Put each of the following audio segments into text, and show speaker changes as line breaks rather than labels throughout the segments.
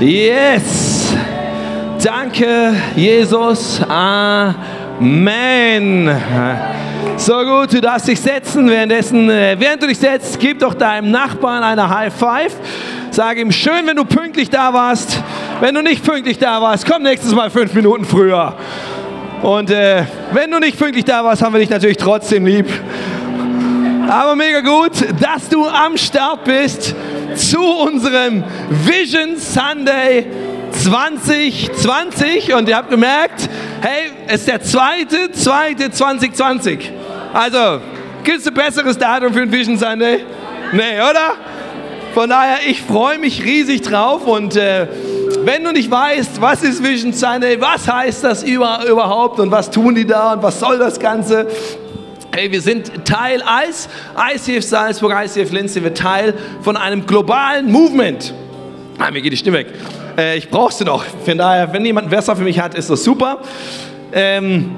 Yes. Danke, Jesus. Amen. So gut, du darfst dich setzen. Währenddessen, äh, während du dich setzt, gib doch deinem Nachbarn eine High Five. Sag ihm, schön, wenn du pünktlich da warst. Wenn du nicht pünktlich da warst, komm nächstes Mal fünf Minuten früher. Und äh, wenn du nicht pünktlich da warst, haben wir dich natürlich trotzdem lieb. Aber mega gut, dass du am Start bist zu unserem Vision Sunday 2020. Und ihr habt gemerkt, hey, es ist der zweite, zweite 2020. Also, gibt es ein besseres Datum für ein Vision Sunday? Nee, oder? Von daher, ich freue mich riesig drauf und äh, wenn du nicht weißt, was ist Vision Sunday, was heißt das überhaupt und was tun die da und was soll das Ganze, Hey, wir sind Teil als ICF Salzburg, ICF Linz, sind wir Teil von einem globalen Movement. Ah, mir geht die Stimme weg. Äh, ich brauche sie noch. Von daher, wenn jemand ein Versa für mich hat, ist das super. Ähm,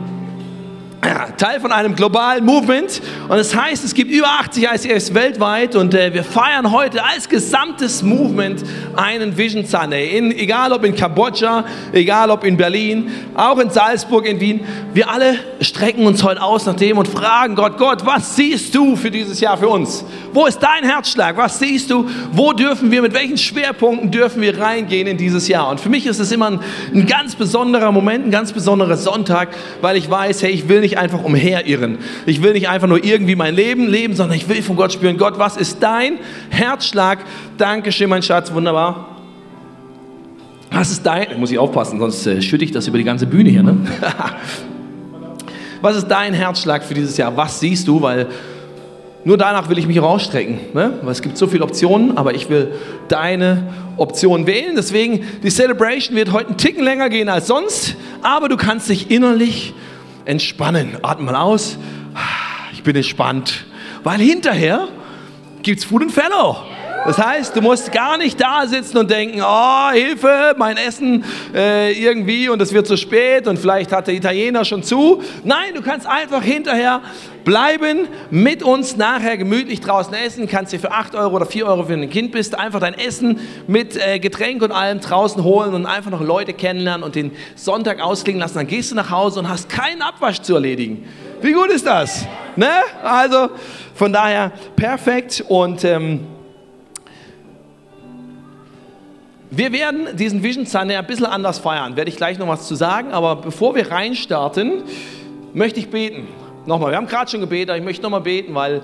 Teil von einem globalen Movement und es das heißt, es gibt über 80 ICFs weltweit und äh, wir feiern heute als gesamtes Movement einen Vision Sunday. In, egal ob in Kambodscha, egal ob in Berlin, auch in Salzburg, in Wien. Wir alle strecken uns heute aus nach dem und fragen Gott, Gott, was siehst du für dieses Jahr für uns? Wo ist dein Herzschlag? Was siehst du? Wo dürfen wir, mit welchen Schwerpunkten dürfen wir reingehen in dieses Jahr? Und für mich ist es immer ein, ein ganz besonderer Moment, ein ganz besonderer Sonntag, weil ich weiß, hey, ich will nicht einfach umherirren. Ich will nicht einfach nur irgendwie mein Leben leben, sondern ich will von Gott spüren, Gott, was ist dein Herzschlag? Dankeschön, mein Schatz, wunderbar. Was ist dein, muss ich aufpassen, sonst äh, schütte ich das über die ganze Bühne hier. Ne? was ist dein Herzschlag für dieses Jahr? Was siehst du? Weil nur danach will ich mich rausstrecken. Ne? Weil es gibt so viele Optionen, aber ich will deine Option wählen. Deswegen, die Celebration wird heute einen Ticken länger gehen als sonst, aber du kannst dich innerlich entspannen. Atme mal aus. Ich bin entspannt. Weil hinterher gibt es Food and Fellow. Das heißt, du musst gar nicht da sitzen und denken, oh, Hilfe, mein Essen äh, irgendwie und es wird zu spät und vielleicht hat der Italiener schon zu. Nein, du kannst einfach hinterher bleiben, mit uns nachher gemütlich draußen essen, kannst dir für 8 Euro oder 4 Euro, wenn du ein Kind bist, einfach dein Essen mit äh, Getränk und allem draußen holen und einfach noch Leute kennenlernen und den Sonntag ausklingen lassen. Dann gehst du nach Hause und hast keinen Abwasch zu erledigen. Wie gut ist das? Ne? Also von daher perfekt und ähm, wir werden diesen Vision Sunday ein bisschen anders feiern, werde ich gleich noch was zu sagen, aber bevor wir reinstarten, möchte ich beten. Nochmal, wir haben gerade schon gebetet, aber ich möchte nochmal beten, weil,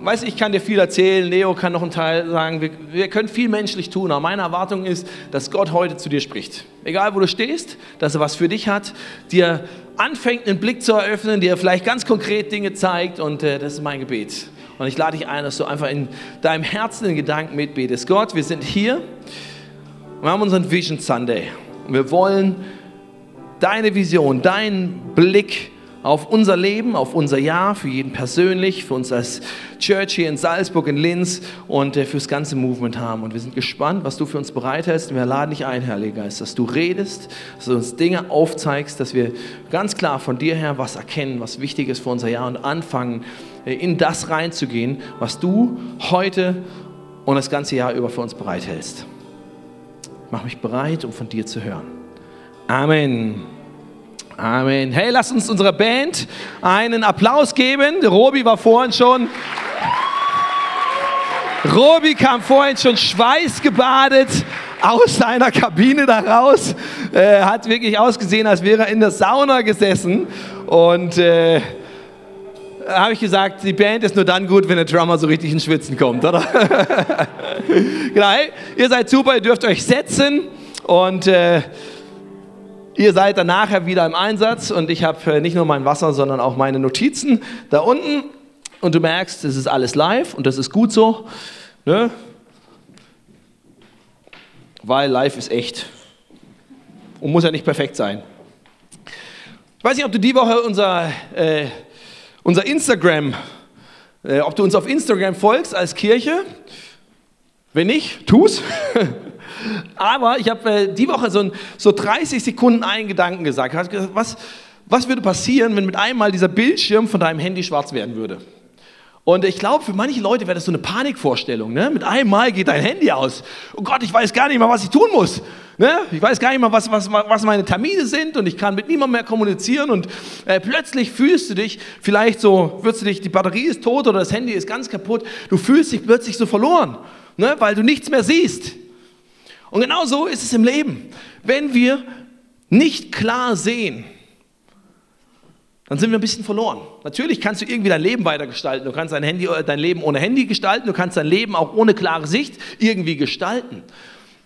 weiß ich kann dir viel erzählen, Leo kann noch einen Teil sagen, wir, wir können viel menschlich tun, aber meine Erwartung ist, dass Gott heute zu dir spricht. Egal wo du stehst, dass er was für dich hat, dir anfängt, einen Blick zu eröffnen, dir vielleicht ganz konkret Dinge zeigt und äh, das ist mein Gebet. Und ich lade dich ein, dass du einfach in deinem Herzen den Gedanken mitbetest. Gott, wir sind hier, wir haben unseren Vision Sunday. Wir wollen deine Vision, deinen Blick auf unser Leben, auf unser Jahr, für jeden persönlich, für uns als Church hier in Salzburg, in Linz und äh, fürs ganze Movement haben. Und wir sind gespannt, was du für uns bereithältst. Wir laden dich ein, Heiliger Geist, dass du redest, dass du uns Dinge aufzeigst, dass wir ganz klar von dir her was erkennen, was wichtig ist für unser Jahr und anfangen, äh, in das reinzugehen, was du heute und das ganze Jahr über für uns bereithältst. Mach mich bereit, um von dir zu hören. Amen. Amen. Hey, lass uns unserer Band einen Applaus geben. Robi war vorhin schon. Robi kam vorhin schon schweißgebadet aus seiner Kabine da raus. Äh, hat wirklich ausgesehen, als wäre er in der Sauna gesessen. Und äh, habe ich gesagt, die Band ist nur dann gut, wenn der Drummer so richtig ins Schwitzen kommt, oder? genau, ihr seid super, ihr dürft euch setzen und äh, ihr seid dann nachher wieder im Einsatz und ich habe äh, nicht nur mein Wasser, sondern auch meine Notizen da unten und du merkst, das ist alles live und das ist gut so, ne? weil live ist echt und muss ja nicht perfekt sein. Ich weiß nicht, ob du die Woche unser äh, unser Instagram, äh, ob du uns auf Instagram folgst als Kirche. Wenn nicht, tu's. Aber ich habe äh, die Woche so, so 30 Sekunden einen Gedanken gesagt. Was, was würde passieren, wenn mit einmal dieser Bildschirm von deinem Handy schwarz werden würde? Und ich glaube, für manche Leute wäre das so eine Panikvorstellung. Ne? Mit einem Mal geht dein Handy aus. Oh Gott, ich weiß gar nicht mehr, was ich tun muss. Ne? Ich weiß gar nicht mehr, was, was, was meine Termine sind und ich kann mit niemandem mehr kommunizieren. Und äh, plötzlich fühlst du dich, vielleicht so, wirst du dich, die Batterie ist tot oder das Handy ist ganz kaputt. Du fühlst dich plötzlich so verloren, ne? weil du nichts mehr siehst. Und genau so ist es im Leben. Wenn wir nicht klar sehen, dann sind wir ein bisschen verloren. Natürlich kannst du irgendwie dein Leben weitergestalten. Du kannst dein, Handy, äh, dein Leben ohne Handy gestalten. Du kannst dein Leben auch ohne klare Sicht irgendwie gestalten.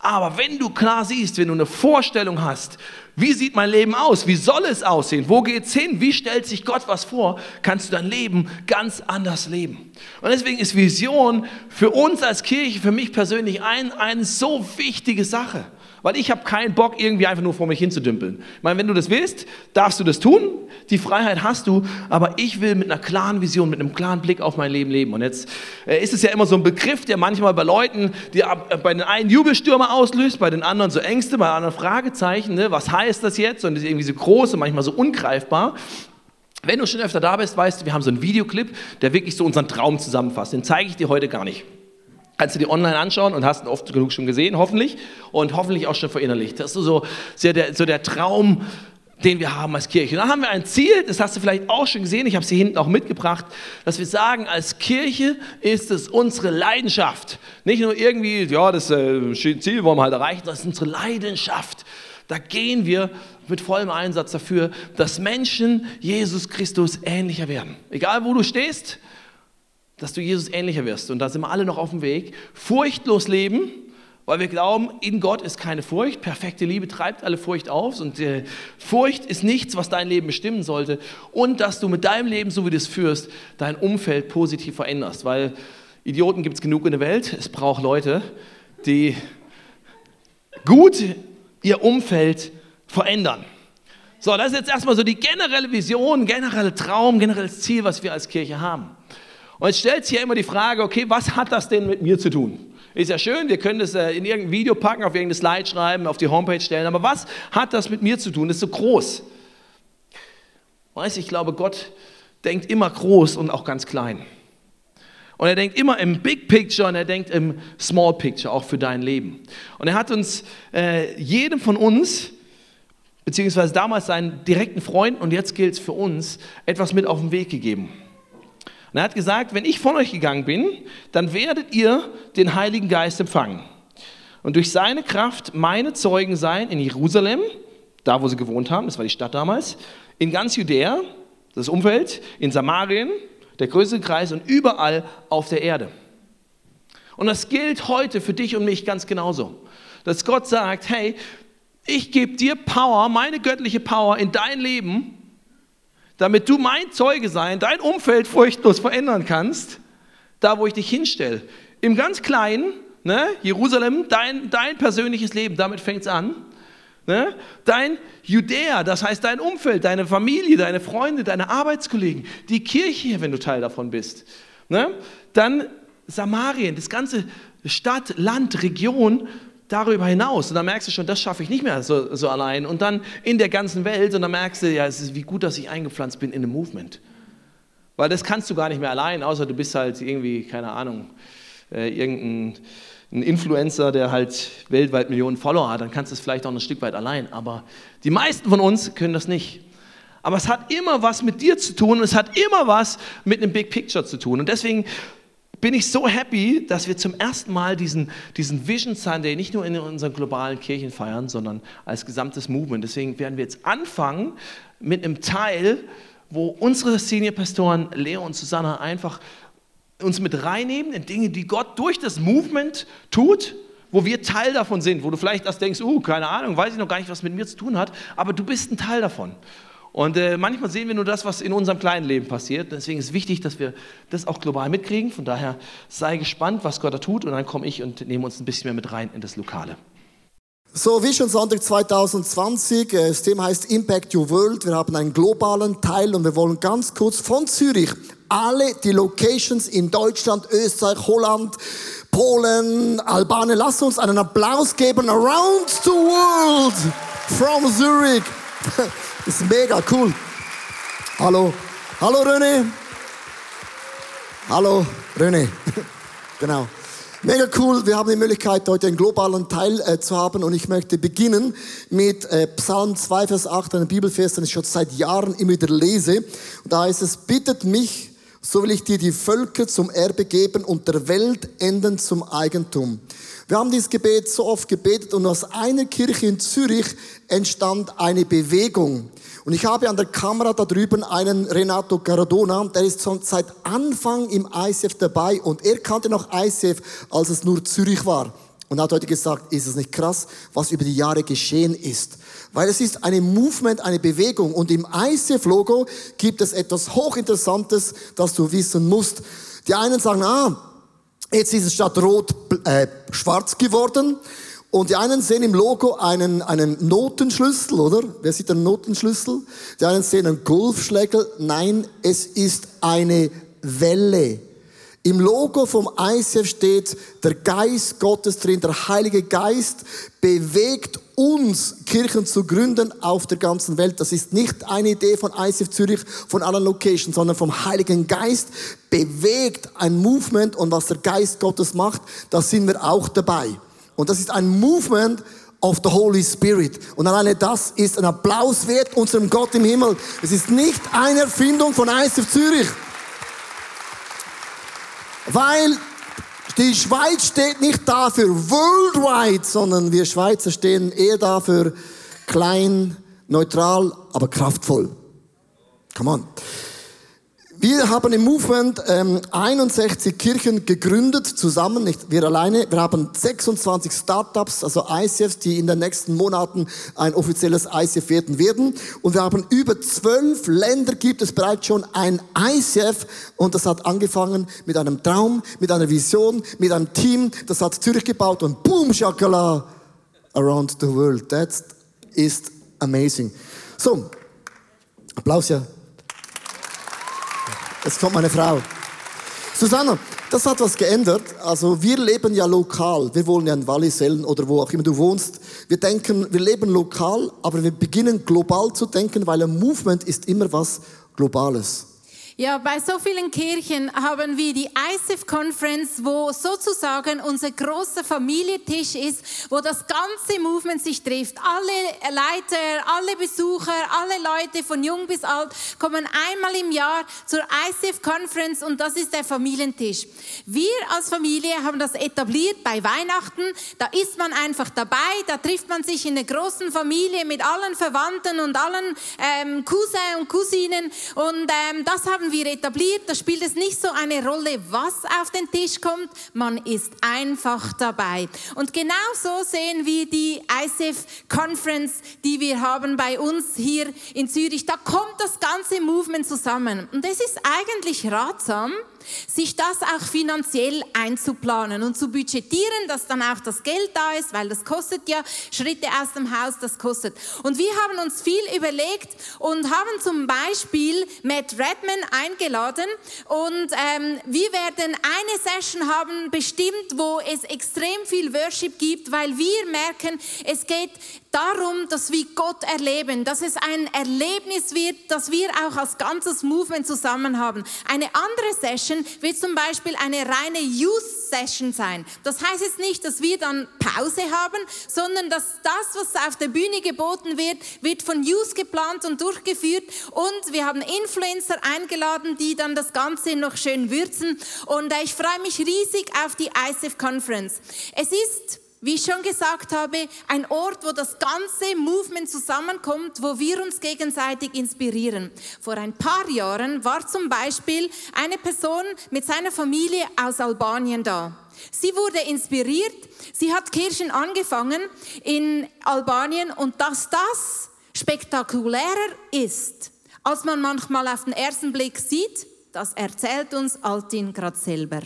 Aber wenn du klar siehst, wenn du eine Vorstellung hast, wie sieht mein Leben aus? Wie soll es aussehen? Wo geht es hin? Wie stellt sich Gott was vor? Kannst du dein Leben ganz anders leben. Und deswegen ist Vision für uns als Kirche, für mich persönlich ein, eine so wichtige Sache. Weil ich habe keinen Bock, irgendwie einfach nur vor mich hinzudümpeln. Ich meine, wenn du das willst, darfst du das tun. Die Freiheit hast du. Aber ich will mit einer klaren Vision, mit einem klaren Blick auf mein Leben leben. Und jetzt äh, ist es ja immer so ein Begriff, der manchmal bei Leuten, die äh, bei den einen Jubelstürme auslöst, bei den anderen so Ängste, bei anderen Fragezeichen. Ne? Was heißt das jetzt? Und das ist irgendwie so groß und manchmal so ungreifbar. Wenn du schon öfter da bist, weißt du, wir haben so einen Videoclip, der wirklich so unseren Traum zusammenfasst. Den zeige ich dir heute gar nicht. Kannst du dir online anschauen und hast ihn oft genug schon gesehen, hoffentlich. Und hoffentlich auch schon verinnerlicht. Das ist so, so, der, so der Traum, den wir haben als Kirche. Und dann haben wir ein Ziel, das hast du vielleicht auch schon gesehen, ich habe es hier hinten auch mitgebracht, dass wir sagen, als Kirche ist es unsere Leidenschaft. Nicht nur irgendwie, ja, das äh, Ziel wollen wir halt erreichen, das ist unsere Leidenschaft. Da gehen wir mit vollem Einsatz dafür, dass Menschen Jesus Christus ähnlicher werden. Egal wo du stehst, dass du Jesus ähnlicher wirst. Und da sind wir alle noch auf dem Weg. Furchtlos leben, weil wir glauben, in Gott ist keine Furcht. Perfekte Liebe treibt alle Furcht auf. Und äh, Furcht ist nichts, was dein Leben bestimmen sollte. Und dass du mit deinem Leben, so wie du es führst, dein Umfeld positiv veränderst. Weil Idioten gibt es genug in der Welt. Es braucht Leute, die gut ihr Umfeld verändern. So, das ist jetzt erstmal so die generelle Vision, generelle Traum, generelles Ziel, was wir als Kirche haben. Und jetzt stellt sich ja immer die Frage, okay, was hat das denn mit mir zu tun? Ist ja schön, wir können das äh, in irgendein Video packen, auf irgendeine Slide schreiben, auf die Homepage stellen, aber was hat das mit mir zu tun? Das ist so groß. Weißt du, ich glaube, Gott denkt immer groß und auch ganz klein. Und er denkt immer im Big Picture und er denkt im Small Picture, auch für dein Leben. Und er hat uns, äh, jedem von uns, beziehungsweise damals seinen direkten Freunden und jetzt gilt es für uns, etwas mit auf den Weg gegeben. Und er hat gesagt, wenn ich von euch gegangen bin, dann werdet ihr den Heiligen Geist empfangen. Und durch seine Kraft meine Zeugen sein in Jerusalem, da wo sie gewohnt haben, das war die Stadt damals, in ganz Judäa, das Umfeld, in Samarien, der größte Kreis und überall auf der Erde. Und das gilt heute für dich und mich ganz genauso. Dass Gott sagt, hey, ich gebe dir Power, meine göttliche Power in dein Leben, damit du mein Zeuge sein, dein Umfeld furchtlos verändern kannst, da wo ich dich hinstelle. Im ganz Kleinen, ne, Jerusalem, dein, dein persönliches Leben, damit fängt es an. Ne? Dein Judäa, das heißt dein Umfeld, deine Familie, deine Freunde, deine Arbeitskollegen, die Kirche, wenn du Teil davon bist. Ne? Dann Samarien, das ganze Stadt, Land, Region, darüber hinaus. Und dann merkst du schon, das schaffe ich nicht mehr so, so allein. Und dann in der ganzen Welt. Und dann merkst du, ja, es ist wie gut, dass ich eingepflanzt bin in einem Movement. Weil das kannst du gar nicht mehr allein, außer du bist halt irgendwie, keine Ahnung, äh, irgendein ein Influencer, der halt weltweit Millionen Follower hat, dann kannst du es vielleicht auch ein Stück weit allein. Aber die meisten von uns können das nicht. Aber es hat immer was mit dir zu tun und es hat immer was mit einem Big Picture zu tun. Und deswegen bin ich so happy, dass wir zum ersten Mal diesen, diesen Vision Sunday nicht nur in unseren globalen Kirchen feiern, sondern als gesamtes Movement. Deswegen werden wir jetzt anfangen mit einem Teil, wo unsere Senior-Pastoren Leo und Susanna einfach uns mit reinnehmen in Dinge, die Gott durch das Movement tut, wo wir Teil davon sind, wo du vielleicht erst denkst, uh, keine Ahnung, weiß ich noch gar nicht, was mit mir zu tun hat, aber du bist ein Teil davon. Und äh, manchmal sehen wir nur das, was in unserem kleinen Leben passiert. Deswegen ist es wichtig, dass wir das auch global mitkriegen. Von daher sei gespannt, was Gott da tut. Und dann komme ich und nehme uns ein bisschen mehr mit rein in das Lokale.
So, Vision Sonntag 2020. Äh, das Thema heißt Impact Your World. Wir haben einen globalen Teil und wir wollen ganz kurz von Zürich alle die Locations in Deutschland, Österreich, Holland, Polen, Albanien. Lass uns einen Applaus geben. Around the world from Zurich. Ist mega cool. Hallo. Hallo René. Hallo, René. genau. Mega cool, wir haben die Möglichkeit, heute einen globalen Teil äh, zu haben und ich möchte beginnen mit äh, Psalm 2, Vers 8, einem Bibelvers, den ich schon seit Jahren immer wieder lese. Und da heißt es, bittet mich, so will ich dir die Völker zum Erbe geben und der Welt enden zum Eigentum. Wir haben dieses Gebet so oft gebetet und aus einer Kirche in Zürich entstand eine Bewegung. Und ich habe an der Kamera da drüben einen Renato Caradona, der ist schon seit Anfang im ICF dabei und er kannte noch ICF, als es nur Zürich war. Und hat heute gesagt, ist es nicht krass, was über die Jahre geschehen ist. Weil es ist eine Movement, eine Bewegung und im ICF-Logo gibt es etwas Hochinteressantes, das du wissen musst. Die einen sagen, ah, jetzt ist es statt rot äh, schwarz geworden. Und die einen sehen im Logo einen, einen Notenschlüssel, oder? Wer sieht einen Notenschlüssel? Die einen sehen einen Golfschlägel. Nein, es ist eine Welle. Im Logo vom ICF steht der Geist Gottes drin, der Heilige Geist bewegt uns, Kirchen zu gründen auf der ganzen Welt. Das ist nicht eine Idee von ICF Zürich, von allen Locations, sondern vom Heiligen Geist bewegt ein Movement und was der Geist Gottes macht, da sind wir auch dabei. Und das ist ein Movement of the Holy Spirit. Und alleine das ist ein Applaus wert unserem Gott im Himmel. Es ist nicht eine Erfindung von ICF Zürich. Weil die Schweiz steht nicht dafür worldwide, sondern wir Schweizer stehen eher dafür klein, neutral, aber kraftvoll. Come on. Wir haben im Movement ähm, 61 Kirchen gegründet, zusammen, nicht wir alleine. Wir haben 26 Startups, also ICFs, die in den nächsten Monaten ein offizielles ICF werden werden. Und wir haben über zwölf Länder, gibt es bereits schon ein ICF. Und das hat angefangen mit einem Traum, mit einer Vision, mit einem Team. Das hat Zürich gebaut und boom, Shakala, around the world. That is amazing. So, Applaus ja. Jetzt kommt meine Frau. Susanna, das hat was geändert. Also wir leben ja lokal. Wir wohnen ja in Wallisellen oder wo auch immer du wohnst. Wir denken, wir leben lokal, aber wir beginnen global zu denken, weil ein Movement ist immer was Globales.
Ja, bei so vielen Kirchen haben wir die ICF Conference, wo sozusagen unser großer Familientisch ist, wo das ganze Movement sich trifft. Alle Leiter, alle Besucher, alle Leute von jung bis alt kommen einmal im Jahr zur ICF Conference und das ist der Familientisch. Wir als Familie haben das etabliert bei Weihnachten. Da ist man einfach dabei, da trifft man sich in der großen Familie mit allen Verwandten und allen ähm, Cousins und Cousinen und ähm, das haben wir etabliert, da spielt es nicht so eine Rolle, was auf den Tisch kommt, man ist einfach dabei. Und genau so sehen wir die ICF Conference, die wir haben bei uns hier in Zürich. Da kommt das ganze Movement zusammen. Und es ist eigentlich ratsam, sich das auch finanziell einzuplanen und zu budgetieren, dass dann auch das Geld da ist, weil das kostet ja Schritte aus dem Haus, das kostet. Und wir haben uns viel überlegt und haben zum Beispiel Matt Redman eingeladen und ähm, wir werden eine Session haben bestimmt, wo es extrem viel Worship gibt, weil wir merken, es geht darum, dass wir Gott erleben, dass es ein Erlebnis wird, dass wir auch als ganzes Movement zusammen haben. Eine andere Session wird zum Beispiel eine reine Youth Session sein. Das heißt jetzt nicht, dass wir dann Pause haben, sondern dass das, was auf der Bühne geboten wird, wird von Youth geplant und durchgeführt und wir haben Influencer eingeladen, die dann das Ganze noch schön würzen und äh, ich freue mich riesig auf die ICF Conference. Es ist wie ich schon gesagt habe, ein Ort, wo das ganze Movement zusammenkommt, wo wir uns gegenseitig inspirieren. Vor ein paar Jahren war zum Beispiel eine Person mit seiner Familie aus Albanien da. Sie wurde inspiriert, sie hat Kirchen angefangen in Albanien und dass das spektakulärer ist, als man manchmal auf den ersten Blick sieht, das erzählt uns Altin gerade selber.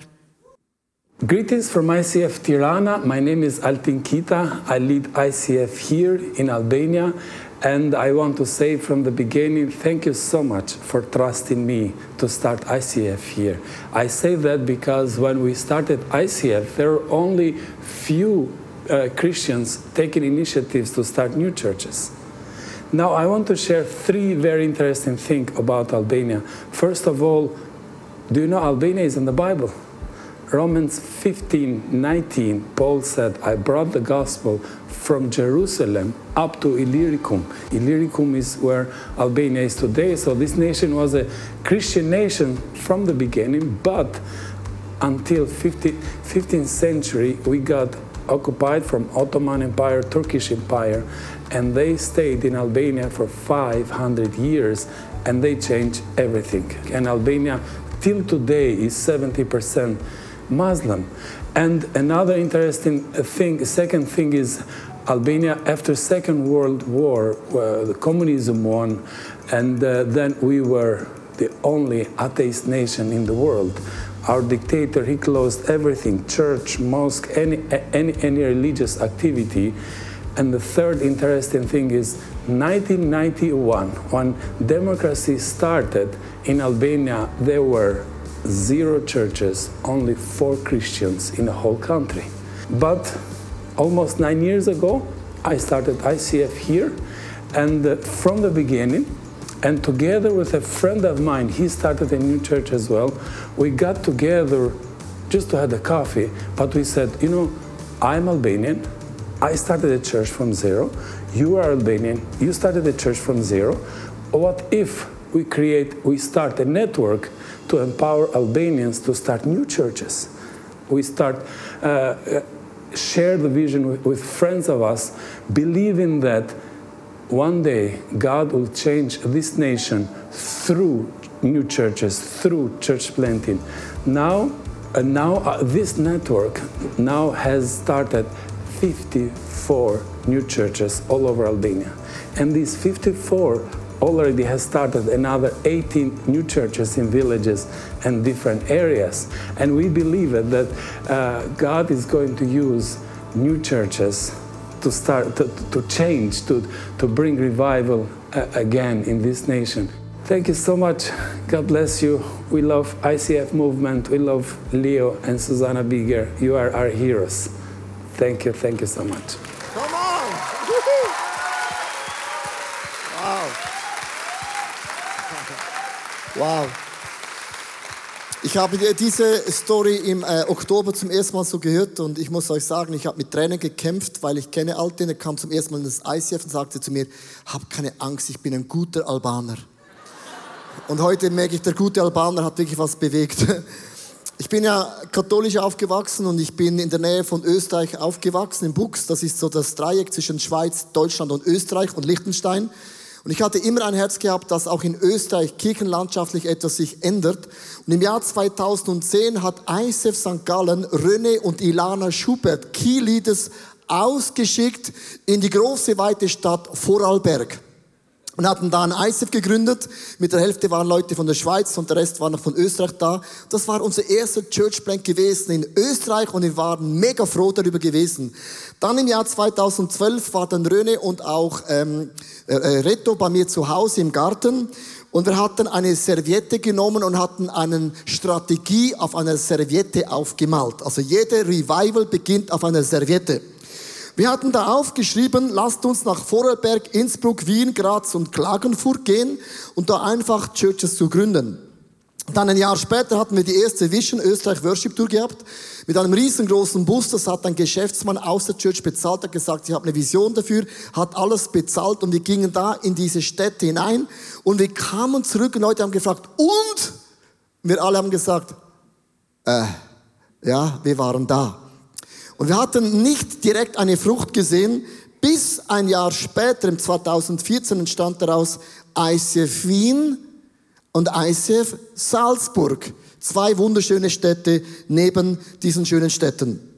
Greetings from ICF Tirana. My name is Altin Kita. I lead ICF here in Albania. And I want to say from the beginning, thank you so much for trusting me to start ICF here. I say that because when we started ICF, there were only few uh, Christians taking initiatives to start new churches. Now, I want to share three very interesting things about Albania. First of all, Do you know Albania is in the Bible? Romans 15 19, Paul said, I brought the gospel from Jerusalem up to Illyricum. Illyricum is where Albania is today. So this nation was a Christian nation from the beginning, but until 50, 15th century, we got occupied from Ottoman Empire, Turkish Empire, and they stayed in Albania for 500 years and they changed everything. And Albania till today is 70% Muslim. And another interesting thing, second thing is Albania after Second World War, uh, the communism won, and uh, then we were the only atheist nation in the world. Our dictator, he closed everything, church, mosque, any, any, any religious activity. And the third interesting thing is 1991, when democracy started in Albania, there were zero churches, only four Christians in the whole country. But almost nine years ago, I started ICF here, and uh, from the beginning, and together with a friend of mine, he started a new church as well. We got together just to have a coffee, but we said, you know, I'm Albanian. I started a church from zero. You are Albanian. You started a church from zero. What if we create, we start a network to empower Albanians to start new churches? We start uh, share the vision with, with friends of us, believing that one day God will change this nation through new churches, through church planting. Now, uh, now uh, this network now has started 54 new churches all over Albania, and these 54 already has started another 18 new churches in villages and different areas. And we believe that uh, God is going to use new churches to start to, to change, to, to bring revival uh, again in this nation. Thank you so much. God bless you. We love ICF movement. We love Leo and Susanna Bigger. You are our heroes. Thank you. Thank you so much.
Wow. Ich habe diese Story im äh, Oktober zum ersten Mal so gehört und ich muss euch sagen, ich habe mit Tränen gekämpft, weil ich kenne Alten, er kam zum ersten Mal in das ICF und sagte zu mir, hab keine Angst, ich bin ein guter Albaner. Und heute merke ich, der gute Albaner hat wirklich was bewegt. Ich bin ja katholisch aufgewachsen und ich bin in der Nähe von Österreich aufgewachsen, in Bux. Das ist so das Dreieck zwischen Schweiz, Deutschland und Österreich und Liechtenstein. Und ich hatte immer ein Herz gehabt, dass auch in Österreich kirchenlandschaftlich etwas sich ändert. Und im Jahr 2010 hat ISF St. Gallen René und Ilana Schubert, Key Leaders, ausgeschickt in die große weite Stadt Vorarlberg und hatten da ein ISF gegründet. Mit der Hälfte waren Leute von der Schweiz und der Rest war noch von Österreich da. Das war unser erster Church Plant gewesen in Österreich und wir waren mega froh darüber gewesen. Dann im Jahr 2012 war dann Röne und auch ähm, äh, Reto bei mir zu Hause im Garten und wir hatten eine Serviette genommen und hatten eine Strategie auf einer Serviette aufgemalt. Also jede Revival beginnt auf einer Serviette. Wir hatten da aufgeschrieben, lasst uns nach Vorarlberg, Innsbruck, Wien, Graz und Klagenfurt gehen und da einfach Churches zu gründen. Dann ein Jahr später hatten wir die erste Vision Österreich Worship Tour gehabt mit einem riesengroßen Bus. Das hat ein Geschäftsmann aus der Church bezahlt, hat gesagt, ich habe eine Vision dafür, hat alles bezahlt und wir gingen da in diese Städte hinein und wir kamen zurück und Leute haben gefragt, und? Wir alle haben gesagt, äh, ja, wir waren da. Und wir hatten nicht direkt eine Frucht gesehen, bis ein Jahr später, im 2014, entstand daraus ICF Wien und ICF Salzburg. Zwei wunderschöne Städte neben diesen schönen Städten.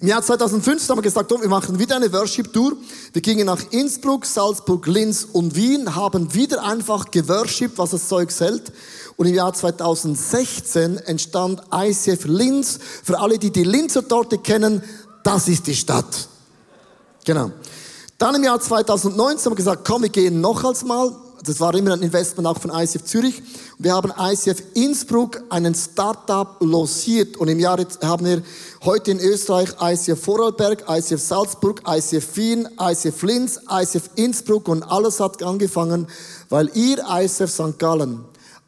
Im Jahr 2015 haben wir gesagt, oh, wir machen wieder eine Worship-Tour. Wir gingen nach Innsbruck, Salzburg, Linz und Wien, haben wieder einfach geworshipped, was das Zeug hält. Und im Jahr 2016 entstand ICF Linz. Für alle, die die Linzer Torte kennen, das ist die Stadt. Genau. Dann im Jahr 2019 haben wir gesagt, komm, wir gehen noch als mal. Das war immer ein Investment auch von ICF Zürich. Wir haben ICF Innsbruck einen Startup losiert und im Jahr haben wir heute in Österreich ICF Vorarlberg, ICF Salzburg, ICF Wien, ICF Linz, ICF Innsbruck und alles hat angefangen, weil ihr ICF St. Gallen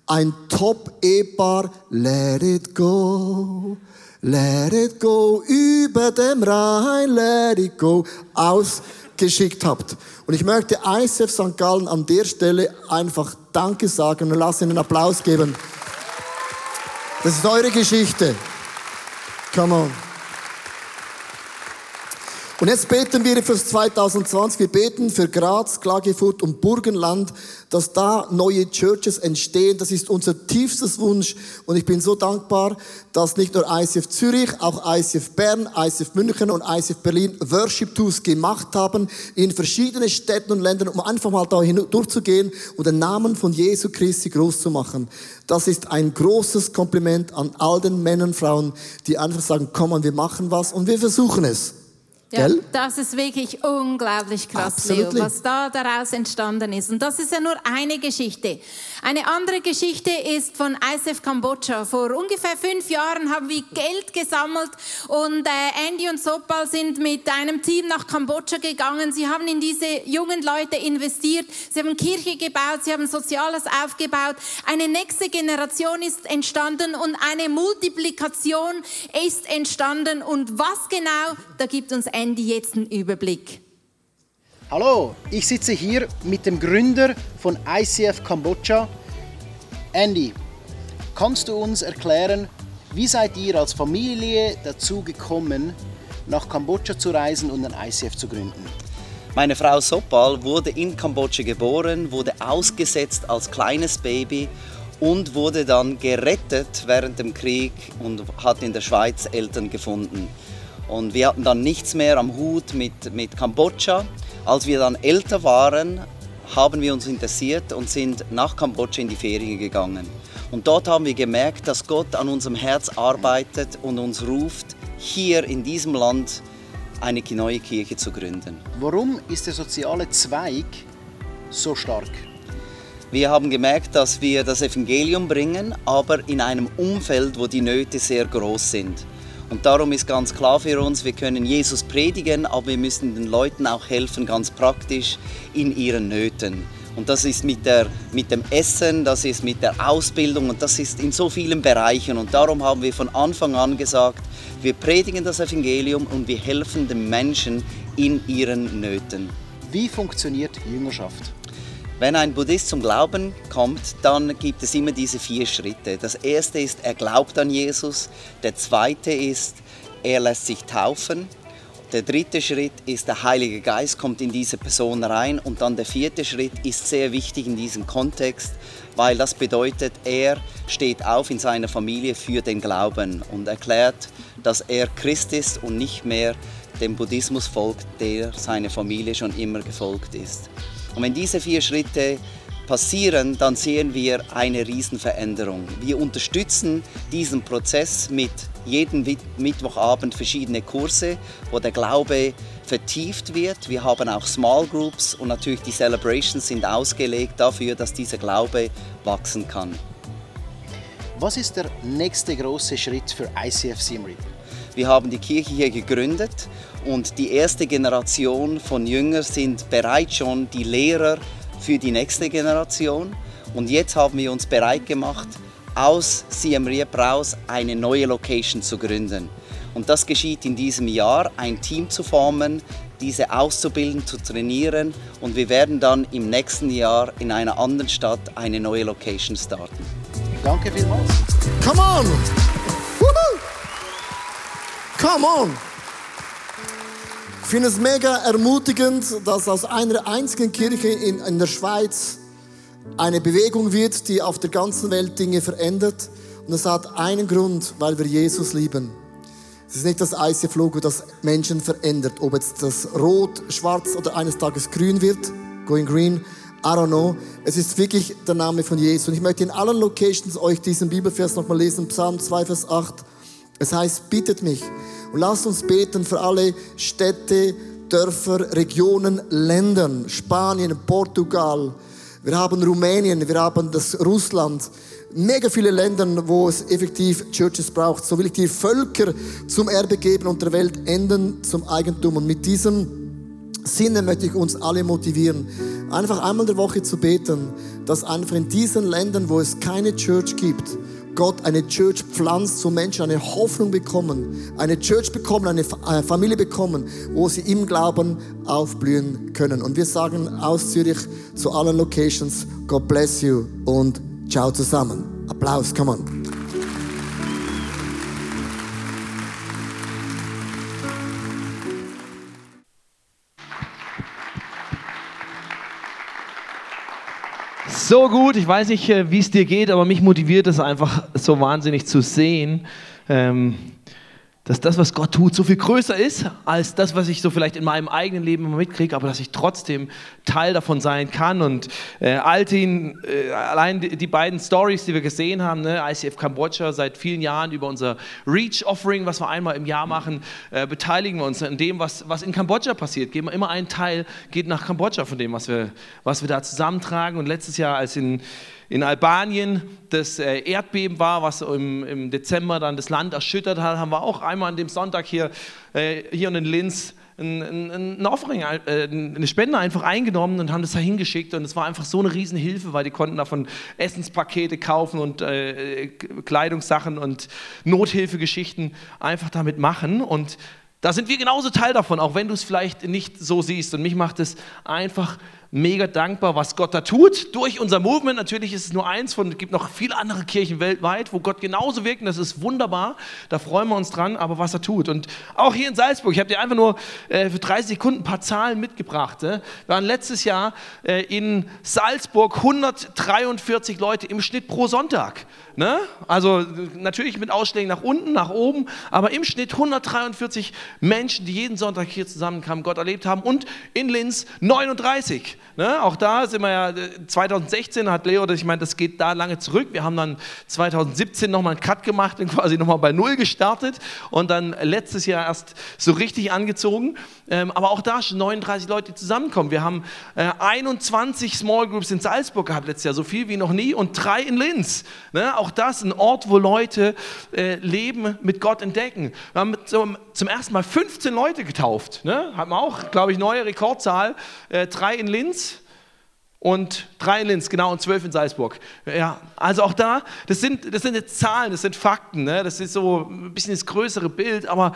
Ein Top-Ehepaar, let it go. Let it go, über dem Rhein, let it go, ausgeschickt habt. Und ich möchte ICF St. Gallen an der Stelle einfach Danke sagen und lass ihnen einen Applaus geben. Das ist eure Geschichte. Come on. Und jetzt beten wir für 2020. Wir beten für Graz, Klagenfurt und Burgenland, dass da neue Churches entstehen. Das ist unser tiefstes Wunsch. Und ich bin so dankbar, dass nicht nur ICF Zürich, auch ICF Bern, ICF München und ICF Berlin Worship Tours gemacht haben in verschiedenen Städten und Ländern, um einfach mal da durchzugehen und den Namen von Jesu Christi groß zu machen. Das ist ein großes Kompliment an all den Männern und Frauen, die einfach sagen, komm, wir machen was und wir versuchen es.
Ja, das ist wirklich unglaublich krass, Absolutely. Leo, was da daraus entstanden ist. Und das ist ja nur eine Geschichte. Eine andere Geschichte ist von ISF Kambodscha. Vor ungefähr fünf Jahren haben wir Geld gesammelt und äh, Andy und Sopal sind mit einem Team nach Kambodscha gegangen. Sie haben in diese jungen Leute investiert. Sie haben Kirche gebaut, sie haben Soziales aufgebaut. Eine nächste Generation ist entstanden und eine Multiplikation ist entstanden. Und was genau, da gibt uns Andy jetzt einen Überblick.
Hallo, ich sitze hier mit dem Gründer von ICF Kambodscha, Andy. Kannst du uns erklären, wie seid ihr als Familie dazu gekommen, nach Kambodscha zu reisen und ein ICF zu gründen?
Meine Frau Sopal wurde in Kambodscha geboren, wurde ausgesetzt als kleines Baby und wurde dann gerettet während dem Krieg und hat in der Schweiz Eltern gefunden. Und wir hatten dann nichts mehr am Hut mit, mit Kambodscha. Als wir dann älter waren, haben wir uns interessiert und sind nach Kambodscha in die Ferien gegangen. Und dort haben wir gemerkt, dass Gott an unserem Herz arbeitet und uns ruft, hier in diesem Land eine neue Kirche zu gründen.
Warum ist der soziale Zweig so stark?
Wir haben gemerkt, dass wir das Evangelium bringen, aber in einem Umfeld, wo die Nöte sehr groß sind. Und darum ist ganz klar für uns, wir können Jesus predigen, aber wir müssen den Leuten auch helfen, ganz praktisch in ihren Nöten. Und das ist mit, der, mit dem Essen, das ist mit der Ausbildung und das ist in so vielen Bereichen. Und darum haben wir von Anfang an gesagt, wir predigen das Evangelium und wir helfen den Menschen in ihren Nöten.
Wie funktioniert Jüngerschaft?
Wenn ein Buddhist zum Glauben kommt, dann gibt es immer diese vier Schritte. Das erste ist, er glaubt an Jesus. Der zweite ist, er lässt sich taufen. Der dritte Schritt ist, der Heilige Geist kommt in diese Person rein. Und dann der vierte Schritt ist sehr wichtig in diesem Kontext, weil das bedeutet, er steht auf in seiner Familie für den Glauben und erklärt, dass er Christ ist und nicht mehr dem Buddhismus folgt, der seine Familie schon immer gefolgt ist. Und wenn diese vier Schritte passieren, dann sehen wir eine Riesenveränderung. Wir unterstützen diesen Prozess mit jedem Mittwochabend verschiedene Kurse, wo der Glaube vertieft wird. Wir haben auch Small Groups und natürlich die Celebrations sind ausgelegt dafür, dass dieser Glaube wachsen kann.
Was ist der nächste große Schritt für ICF Simri?
Wir haben die Kirche hier gegründet und die erste Generation von Jüngern sind bereits schon die Lehrer für die nächste Generation. Und jetzt haben wir uns bereit gemacht, aus Siem Reap raus eine neue Location zu gründen. Und das geschieht in diesem Jahr, ein Team zu formen, diese auszubilden, zu trainieren und wir werden dann im nächsten Jahr in einer anderen Stadt eine neue Location starten.
Danke vielmals.
Come on! Come on! Ich finde es mega ermutigend, dass aus einer einzigen Kirche in, in der Schweiz eine Bewegung wird, die auf der ganzen Welt Dinge verändert. Und es hat einen Grund, weil wir Jesus lieben. Es ist nicht das ICF-Logo, das Menschen verändert. Ob jetzt das rot, schwarz oder eines Tages grün wird, going green, I don't know. Es ist wirklich der Name von Jesus. Und ich möchte in allen Locations euch diesen Bibelvers nochmal lesen, Psalm 2, Vers 8. Es heißt, bittet mich. Und lasst uns beten für alle Städte, Dörfer, Regionen, Ländern, Spanien, Portugal. Wir haben Rumänien, wir haben das Russland. Mega viele Länder, wo es effektiv Churches braucht. So will ich die Völker zum Erbe geben und der Welt enden zum Eigentum. Und mit diesem Sinne möchte ich uns alle motivieren, einfach einmal in der Woche zu beten, dass einfach in diesen Ländern, wo es keine Church gibt, Gott eine Church pflanzt, so Menschen eine Hoffnung bekommen, eine Church bekommen, eine Familie bekommen, wo sie im Glauben aufblühen können. Und wir sagen aus Zürich zu allen Locations, God bless you und ciao zusammen. Applaus, come on.
So gut, ich weiß nicht, äh, wie es dir geht, aber mich motiviert es einfach so wahnsinnig zu sehen, ähm, dass das, was Gott tut, so viel größer ist als das, was ich so vielleicht in meinem eigenen Leben immer mitkriege, aber dass ich trotzdem Teil davon sein kann. Und äh, Altin, äh, allein die, die, beiden Stories, die wir gesehen haben, ne, ICF Kambodscha seit vielen Jahren über unser Reach-Offering, was wir einmal im Jahr machen, äh, beteiligen wir uns an dem, was, was in Kambodscha passiert. Geben wir immer einen Teil, geht nach Kambodscha von dem, was wir, was wir da zusammentragen. Und letztes Jahr, als in in Albanien das äh, Erdbeben war, was im, Dezember dann das Land erschüttert hat, haben wir auch einmal an dem Sonntag hier, äh, hier in Linz ein, Offering, äh, eine Spende einfach eingenommen und haben das da hingeschickt und es war einfach so eine Riesenhilfe, weil die konnten davon Essenspakete kaufen und Kleidungssachen und Nothilfegeschichten einfach damit machen und da sind wir genauso Teil davon, auch wenn du es vielleicht nicht so siehst. Und mich macht es einfach mega dankbar, was Gott da tut durch unser Movement. Natürlich ist es nur eins von, es gibt noch viele andere Kirchen weltweit, wo Gott genauso wirkt und das ist wunderbar. Da freuen wir uns dran, aber was er tut. Und auch hier in Salzburg, ich habe dir einfach nur äh, für 30 Sekunden ein paar Zahlen mitgebracht. Äh. Wir waren letztes Jahr äh, in Salzburg 143 Leute im Schnitt pro Sonntag. Ne? Also natürlich mit Ausschlägen nach unten, nach oben, aber im Schnitt 143 Menschen, die jeden Sonntag hier zusammenkamen, Gott erlebt haben und in Linz 39. Ne? Auch da sind wir ja, 2016 hat Leo, ich meine, das geht da lange zurück. Wir haben dann 2017 nochmal einen Cut gemacht und quasi nochmal bei Null gestartet und dann letztes Jahr erst so richtig angezogen. Ähm, aber auch da schon 39 Leute, die zusammenkommen. Wir haben äh, 21 Small Groups in Salzburg gehabt letztes Jahr, so viel wie noch nie und drei in Linz. Ne? Auch das ein Ort, wo Leute äh, Leben mit Gott entdecken. Wir haben zum, zum ersten Mal 15 Leute getauft. Ne? Haben auch, glaube ich, neue Rekordzahl. Äh, drei in Linz und drei in Linz, genau, und zwölf in Salzburg. Ja, also auch da, das sind, das sind jetzt Zahlen, das sind Fakten, ne? das ist so ein bisschen das größere Bild, aber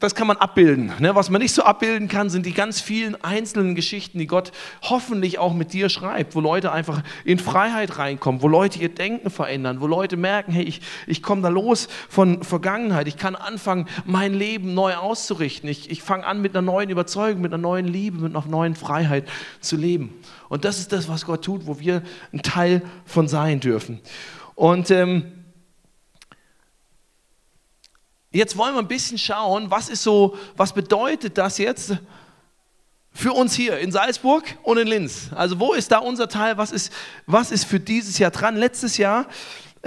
das kann man abbilden. Ne? Was man nicht so abbilden kann, sind die ganz vielen einzelnen Geschichten, die Gott hoffentlich auch mit dir schreibt, wo Leute einfach in Freiheit reinkommen, wo Leute ihr Denken verändern, wo Leute merken, hey, ich, ich komme da los von Vergangenheit, ich kann anfangen, mein Leben neu auszurichten. Ich, ich fange an mit einer neuen Überzeugung, mit einer neuen Liebe, mit einer neuen Freiheit zu leben. Und das ist das, was Gott tut, wo wir ein Teil von sein dürfen. Und ähm, Jetzt wollen wir ein bisschen schauen, was ist so, was bedeutet das jetzt für uns hier in Salzburg und in Linz? Also wo ist da unser Teil? Was ist, was ist für dieses Jahr dran? Letztes Jahr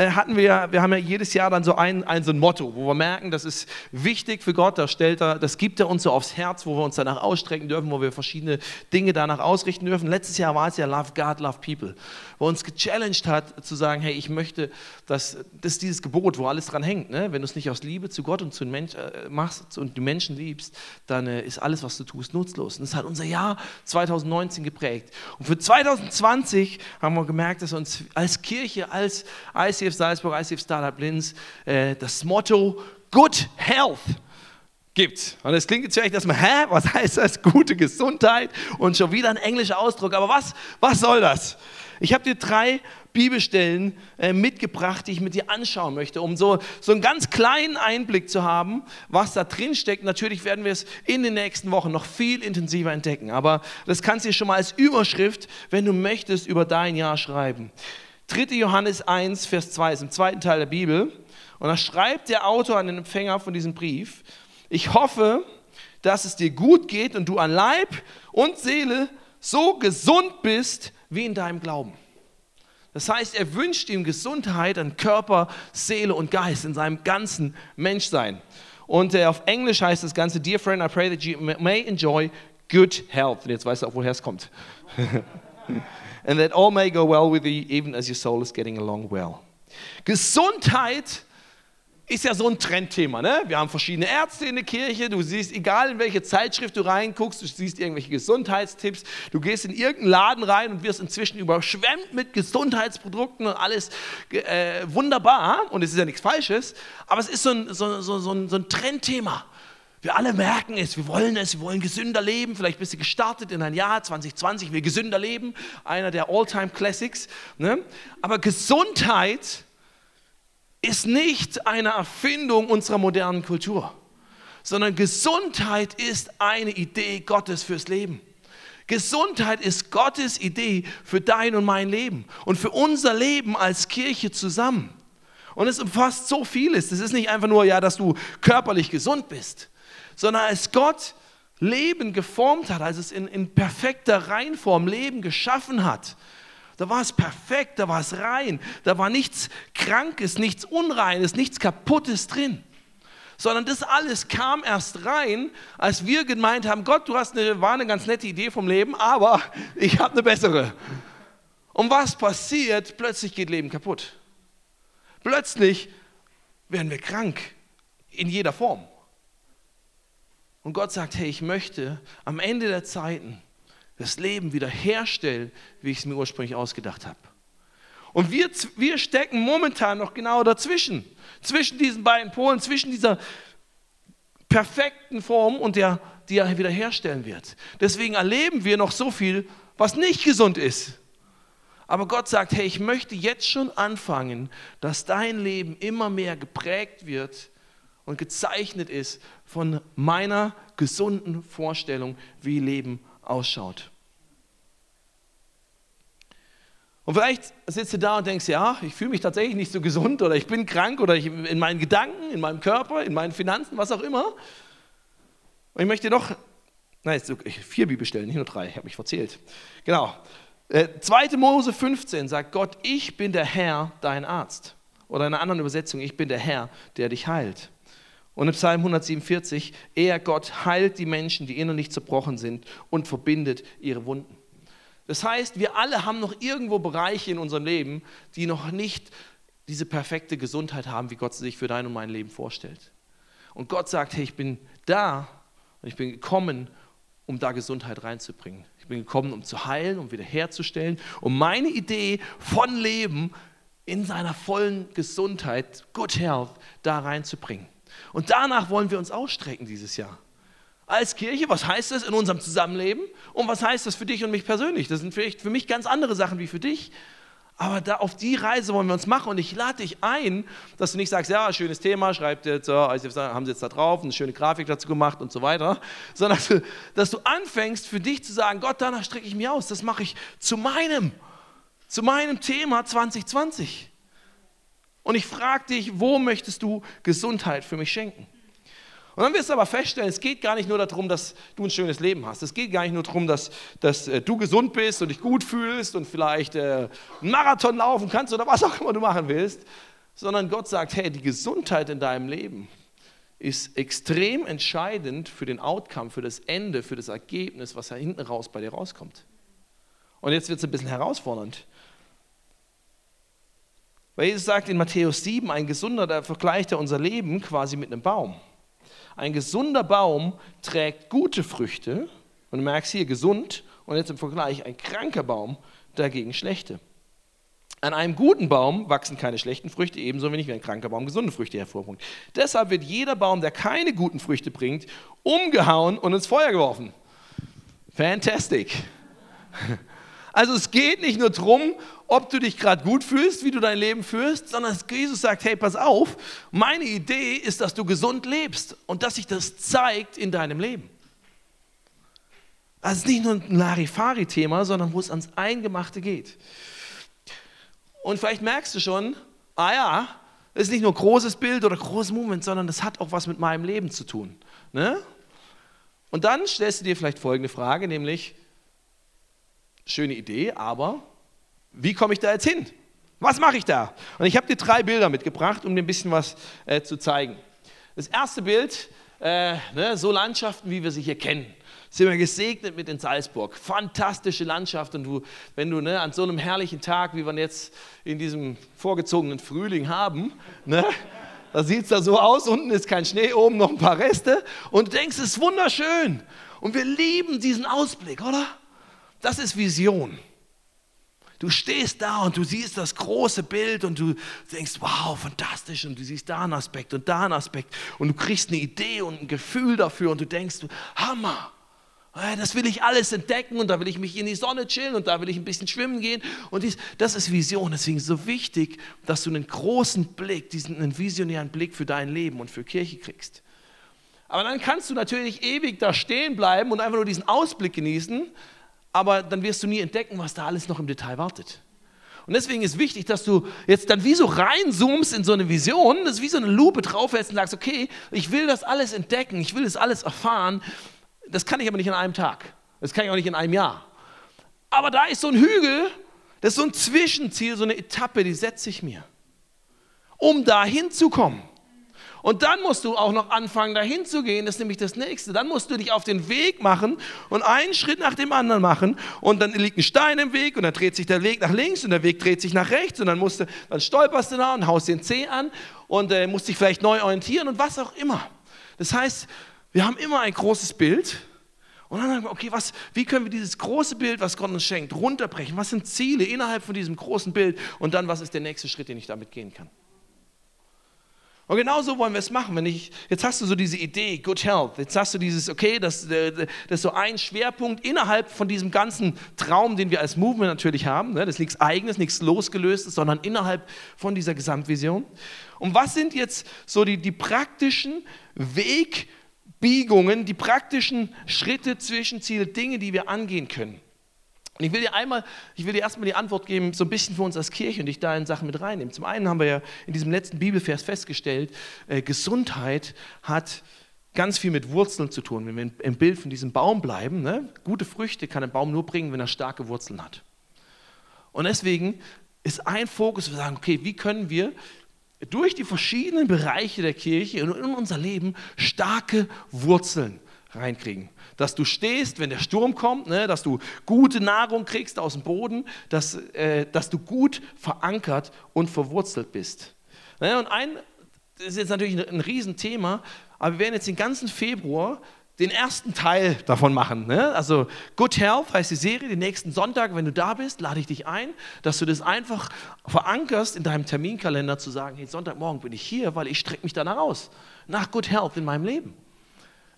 hatten wir, wir haben ja jedes Jahr dann so ein, ein, so ein Motto, wo wir merken, das ist wichtig für Gott, das, stellt er, das gibt er uns so aufs Herz, wo wir uns danach ausstrecken dürfen, wo wir verschiedene Dinge danach ausrichten dürfen. Letztes Jahr war es ja Love God, Love People, wo uns gechallenged hat zu sagen, hey, ich möchte, dass das dieses Gebot, wo alles dran hängt. Ne? Wenn du es nicht aus Liebe zu Gott und zu den Menschen äh, machst und die Menschen liebst, dann äh, ist alles, was du tust, nutzlos. Und das hat unser Jahr 2019 geprägt. Und für 2020 haben wir gemerkt, dass uns als Kirche, als ICF ICF Salzburg, ICF Startup Linz äh, das Motto Good Health gibt. Und es klingt jetzt vielleicht erstmal, hä, was heißt das? Gute Gesundheit und schon wieder ein englischer Ausdruck. Aber was, was soll das? Ich habe dir drei Bibelstellen äh, mitgebracht, die ich mit dir anschauen möchte, um so, so einen ganz kleinen Einblick zu haben, was da drin steckt. Natürlich werden wir es in den nächsten Wochen noch viel intensiver entdecken, aber das kannst du dir schon mal als Überschrift, wenn du möchtest, über dein Jahr schreiben. 3. Johannes 1, Vers 2 ist im zweiten Teil der Bibel. Und da schreibt der Autor an den Empfänger von diesem Brief, ich hoffe, dass es dir gut geht und du an Leib und Seele so gesund bist wie in deinem Glauben. Das heißt, er wünscht ihm Gesundheit an Körper, Seele und Geist in seinem ganzen Menschsein. Und äh, auf Englisch heißt das Ganze, Dear friend, I pray that you may enjoy good health. Und jetzt weißt du auch, woher es kommt. and that all may go well with you, even as your soul is getting along well. Gesundheit ist ja so ein Trendthema. Ne? Wir haben verschiedene Ärzte in der Kirche. Du siehst, egal in welche Zeitschrift du reinguckst, du siehst irgendwelche Gesundheitstipps. Du gehst in irgendeinen Laden rein und wirst inzwischen überschwemmt mit Gesundheitsprodukten und alles äh, wunderbar. Und es ist ja nichts Falsches, aber es ist so ein, so, so, so ein, so ein Trendthema. Wir alle merken es, wir wollen es, wir wollen gesünder leben. Vielleicht bist du gestartet in ein Jahr 2020, wir gesünder leben, einer der All-Time-Classics. Ne? Aber Gesundheit ist nicht eine Erfindung unserer modernen Kultur, sondern Gesundheit ist eine Idee Gottes fürs Leben. Gesundheit ist Gottes Idee für dein und mein Leben und für unser Leben als Kirche zusammen. Und es umfasst so vieles. Es ist nicht einfach nur, ja, dass du körperlich gesund bist, sondern als Gott Leben geformt hat, als es in, in perfekter Reinform Leben geschaffen hat, da war es perfekt, da war es rein, da war nichts Krankes, nichts Unreines, nichts Kaputtes drin. Sondern das alles kam erst rein, als wir gemeint haben, Gott, du hast eine, war eine ganz nette Idee vom Leben, aber ich habe eine bessere. Und was passiert? Plötzlich geht Leben kaputt. Plötzlich werden wir krank in jeder Form. Und Gott sagt, hey, ich möchte am Ende der Zeiten das Leben wieder herstellen, wie ich es mir ursprünglich ausgedacht habe. Und wir, wir stecken momentan noch genau dazwischen, zwischen diesen beiden Polen, zwischen dieser perfekten Form und der, die er wieder herstellen wird. Deswegen erleben wir noch so viel, was nicht gesund ist. Aber Gott sagt, hey, ich möchte jetzt schon anfangen, dass dein Leben immer mehr geprägt wird und gezeichnet ist von meiner gesunden Vorstellung, wie Leben ausschaut. Und vielleicht sitzt du da und denkst, ja, ich fühle mich tatsächlich nicht so gesund oder ich bin krank oder ich, in meinen Gedanken, in meinem Körper, in meinen Finanzen, was auch immer. Und ich möchte noch, nein, jetzt vier Bibelstellen, nicht nur drei, ich habe mich verzählt. Genau. 2. Äh, Mose 15 sagt Gott, ich bin der Herr, dein Arzt. Oder in einer anderen Übersetzung, ich bin der Herr, der dich heilt. Und im Psalm 147, er Gott heilt die Menschen, die innerlich zerbrochen sind und verbindet ihre Wunden. Das heißt, wir alle haben noch irgendwo Bereiche in unserem Leben, die noch nicht diese perfekte Gesundheit haben, wie Gott sich für dein und mein Leben vorstellt. Und Gott sagt, hey, ich bin da und ich bin gekommen, um da Gesundheit reinzubringen. Ich bin gekommen, um zu heilen, um wiederherzustellen, um meine Idee von Leben in seiner vollen Gesundheit, Good Health, da reinzubringen. Und danach wollen wir uns ausstrecken dieses Jahr als Kirche, was heißt das in unserem Zusammenleben und was heißt das für dich und mich persönlich. Das sind vielleicht für mich ganz andere Sachen wie für dich. Aber da auf die Reise wollen wir uns machen und ich lade dich ein, dass du nicht sagst, ja, schönes Thema, schreibt jetzt, haben sie jetzt da drauf, eine schöne Grafik dazu gemacht und so weiter, sondern dass du, anfängst für dich zu sagen, Gott, danach strecke ich mich aus, das mache ich zu meinem, zu meinem Thema 2020. Und ich frage dich, wo möchtest du Gesundheit für mich schenken? Und dann wirst du aber feststellen, es geht gar nicht nur darum, dass du ein schönes Leben hast. Es geht gar nicht nur darum, dass, dass äh, du gesund bist und dich gut fühlst und vielleicht äh, einen Marathon laufen kannst oder was auch immer du machen willst, sondern Gott sagt, hey, die Gesundheit in deinem Leben ist extrem entscheidend für den Outcome, für das Ende, für das Ergebnis, was da hinten raus bei dir rauskommt. Und jetzt wird es ein bisschen herausfordernd. Weil Jesus sagt in Matthäus 7, ein Gesunder, da vergleicht er unser Leben quasi mit einem Baum. Ein gesunder Baum trägt gute Früchte. Und du merkst hier gesund und jetzt im Vergleich ein kranker Baum dagegen schlechte. An einem guten Baum wachsen keine schlechten Früchte, ebenso wenig wie ein kranker Baum gesunde Früchte hervorbringt. Deshalb wird jeder Baum, der keine guten Früchte bringt, umgehauen und ins Feuer geworfen. Fantastic. Also es geht nicht nur darum, ob du dich gerade gut fühlst, wie du dein Leben führst, sondern Jesus sagt, hey, pass auf, meine Idee ist, dass du gesund lebst und dass sich das zeigt in deinem Leben. Also es ist nicht nur ein Larifari-Thema, sondern wo es ans Eingemachte geht. Und vielleicht merkst du schon, ah ja, das ist nicht nur großes Bild oder großes Moment, sondern das hat auch was mit meinem Leben zu tun. Ne? Und dann stellst du dir vielleicht folgende Frage, nämlich, schöne Idee, aber wie komme ich da jetzt hin? Was mache ich da? Und ich habe dir drei Bilder mitgebracht, um dir ein bisschen was äh, zu zeigen. Das erste Bild, äh, ne, so Landschaften, wie wir sie hier kennen. Sind wir gesegnet mit in Salzburg. Fantastische Landschaft. Und du, wenn du ne, an so einem herrlichen Tag, wie wir jetzt in diesem vorgezogenen Frühling haben, ne, Da sieht es da so aus, unten ist kein Schnee, oben noch ein paar Reste. Und du denkst, es ist wunderschön. Und wir lieben diesen Ausblick, oder? Das ist Vision. Du stehst da und du siehst das große Bild und du denkst, wow, fantastisch. Und du siehst da einen Aspekt und da einen Aspekt. Und du kriegst eine Idee und ein Gefühl dafür und du denkst, Hammer. Das will ich alles entdecken und da will ich mich in die Sonne chillen und da will ich ein bisschen schwimmen gehen. Und dies, das ist Vision. Deswegen ist es so wichtig, dass du einen großen Blick, diesen einen visionären Blick für dein Leben und für Kirche kriegst. Aber dann kannst du natürlich ewig da stehen bleiben und einfach nur diesen Ausblick genießen, aber dann wirst du nie entdecken, was da alles noch im Detail wartet. Und deswegen ist wichtig, dass du jetzt dann wie so reinzoomst in so eine Vision, das ist wie so eine Lupe draufhältst und sagst, okay, ich will das alles entdecken, ich will das alles erfahren das kann ich aber nicht in einem Tag. Das kann ich auch nicht in einem Jahr. Aber da ist so ein Hügel, das ist so ein Zwischenziel, so eine Etappe, die setze ich mir, um da hinzukommen. Und dann musst du auch noch anfangen, dahin zu gehen. Das ist nämlich das Nächste. Dann musst du dich auf den Weg machen und einen Schritt nach dem anderen machen. Und dann liegt ein Stein im Weg und dann dreht sich der Weg nach links und der Weg dreht sich nach rechts. Und dann, musst du, dann stolperst du da und haust den Zeh an und äh, musst dich vielleicht neu orientieren und was auch immer. Das heißt, wir haben immer ein großes Bild. Und dann sagen wir, okay, was, wie können wir dieses große Bild, was Gott uns schenkt, runterbrechen? Was sind Ziele innerhalb von diesem großen Bild? Und dann, was ist der nächste Schritt, den ich damit gehen kann? Und genau so wollen wir es machen. Wenn ich, jetzt hast du so diese Idee, Good Health. Jetzt hast du dieses, okay, das, äh, das ist so ein Schwerpunkt innerhalb von diesem ganzen Traum, den wir als Movement natürlich haben. Ne? Das ist nichts Eigenes, nichts Losgelöstes, sondern innerhalb von dieser Gesamtvision. Und was sind jetzt so die, die praktischen Weg, Biegungen, die praktischen Schritte, Zwischenziele, Dinge, die wir angehen können. Und ich will dir einmal, ich will dir erstmal die Antwort geben, so ein bisschen für uns als Kirche und dich da in Sachen mit reinnehmen. Zum einen haben wir ja in diesem letzten Bibelvers festgestellt, äh, Gesundheit hat ganz viel mit Wurzeln zu tun. Wenn wir im Bild von diesem Baum bleiben, ne? gute Früchte kann ein Baum nur bringen, wenn er starke Wurzeln hat. Und deswegen ist ein Fokus, wir sagen, okay, wie können wir durch die verschiedenen Bereiche der Kirche und in unser Leben starke Wurzeln reinkriegen. Dass du stehst, wenn der Sturm kommt, ne, dass du gute Nahrung kriegst aus dem Boden, dass, äh, dass du gut verankert und verwurzelt bist. Ne, und ein, das ist jetzt natürlich ein, ein Riesenthema, aber wir werden jetzt den ganzen Februar den ersten Teil davon machen. Ne? Also Good Health heißt die Serie, den nächsten Sonntag, wenn du da bist, lade ich dich ein, dass du das einfach verankerst in deinem Terminkalender zu sagen, hey, Sonntagmorgen bin ich hier, weil ich strecke mich danach aus, nach Good Health in meinem Leben.